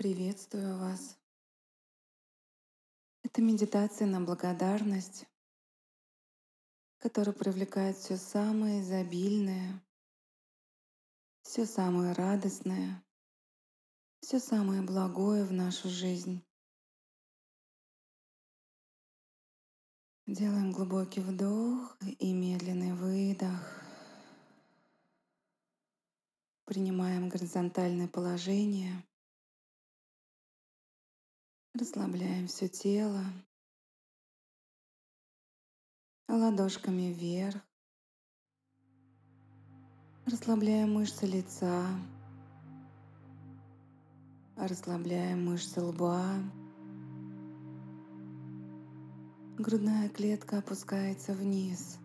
Приветствую вас. Это медитация на благодарность, которая привлекает все самое изобильное, все самое радостное, все самое благое в нашу жизнь. Делаем глубокий вдох и медленный выдох. Принимаем горизонтальное положение. Расслабляем все тело. Ладошками вверх. Расслабляем мышцы лица. Расслабляем мышцы лба. Грудная клетка опускается вниз.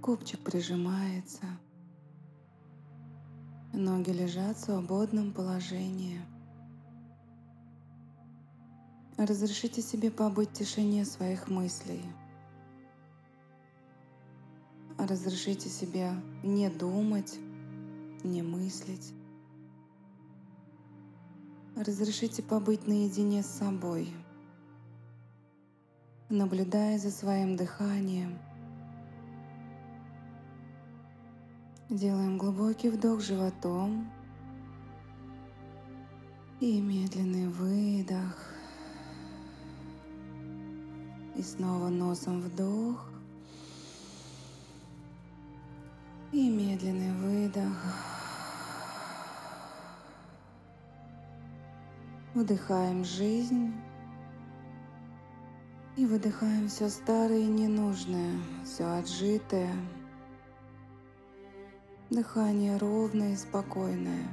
Копчик прижимается. Ноги лежат в свободном положении. Разрешите себе побыть в тишине своих мыслей. Разрешите себе не думать, не мыслить. Разрешите побыть наедине с собой, наблюдая за своим дыханием. Делаем глубокий вдох животом и медленный выдох. И снова носом вдох. И медленный выдох. Вдыхаем жизнь. И выдыхаем все старое и ненужное, все отжитое. Дыхание ровное и спокойное.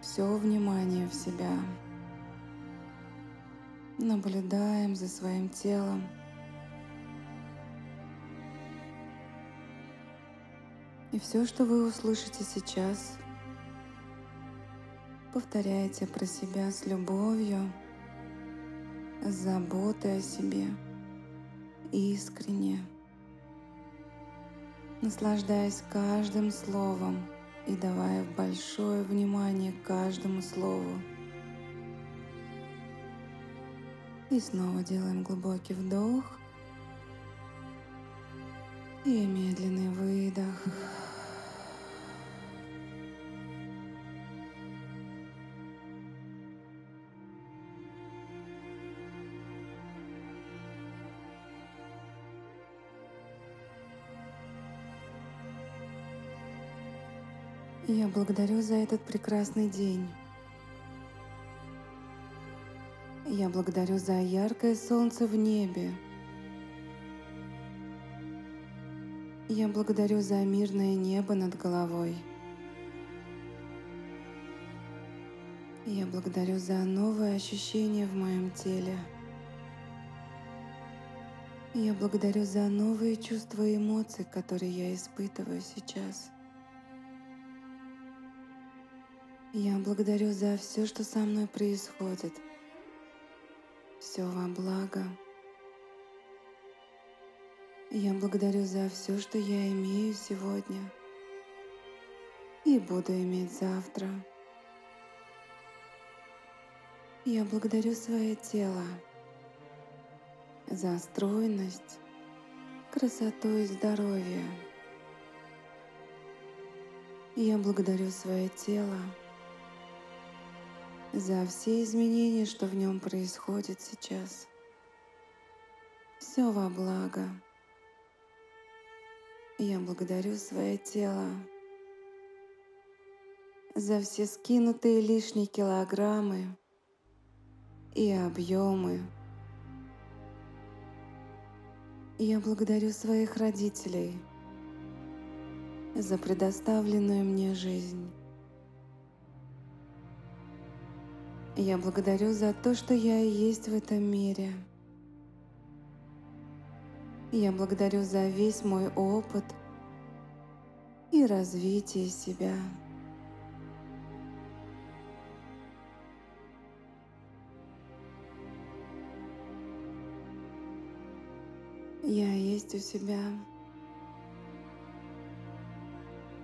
Все внимание в себя. Наблюдаем за своим телом. И все, что вы услышите сейчас, повторяйте про себя с любовью, с заботой о себе, искренне, наслаждаясь каждым словом и давая большое внимание каждому слову. И снова делаем глубокий вдох и медленный выдох. Я благодарю за этот прекрасный день. Я благодарю за яркое солнце в небе. Я благодарю за мирное небо над головой. Я благодарю за новые ощущения в моем теле. Я благодарю за новые чувства и эмоции, которые я испытываю сейчас. Я благодарю за все, что со мной происходит – все во благо. Я благодарю за все, что я имею сегодня и буду иметь завтра. Я благодарю свое тело за стройность, красоту и здоровье. Я благодарю свое тело за все изменения, что в нем происходит сейчас. Все во благо. Я благодарю свое тело за все скинутые лишние килограммы и объемы. Я благодарю своих родителей за предоставленную мне жизнь. Я благодарю за то, что я и есть в этом мире. Я благодарю за весь мой опыт и развитие себя. Я есть у себя.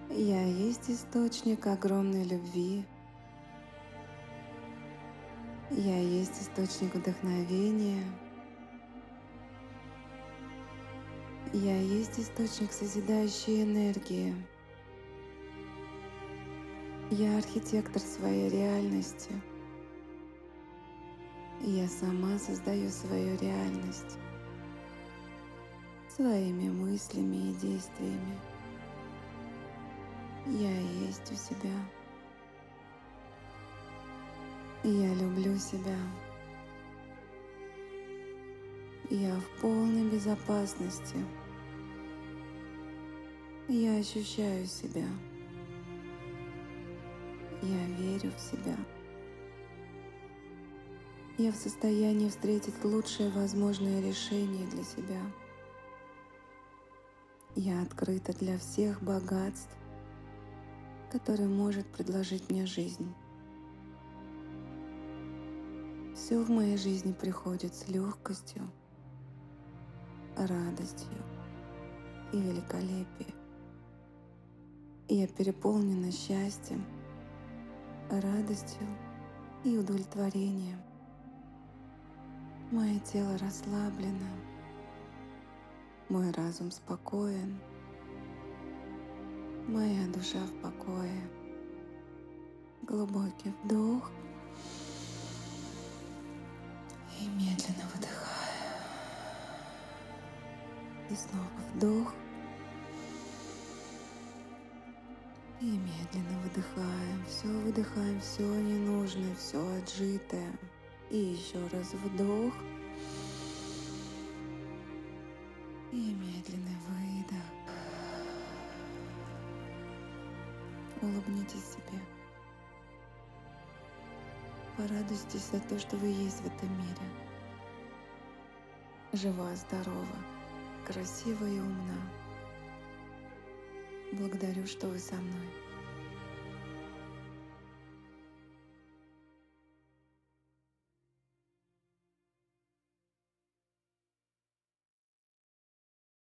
Я есть источник огромной любви. Я есть источник вдохновения. Я есть источник созидающей энергии. Я архитектор своей реальности. Я сама создаю свою реальность своими мыслями и действиями. Я есть у себя. Я люблю себя. Я в полной безопасности. Я ощущаю себя. Я верю в себя. Я в состоянии встретить лучшее возможное решение для себя. Я открыта для всех богатств, которые может предложить мне жизнь. Все в моей жизни приходит с легкостью, радостью и великолепием. Я переполнена счастьем, радостью и удовлетворением. Мое тело расслаблено, мой разум спокоен, моя душа в покое. Глубокий вдох и медленно выдыхаю. И снова вдох И медленно выдыхаем, все выдыхаем, все ненужное, все отжитое. И еще раз вдох. И медленный выдох. Улыбнитесь себе. Порадуйтесь за то, что вы есть в этом мире. Жива, здорова, красива и умна. Благодарю, что вы со мной.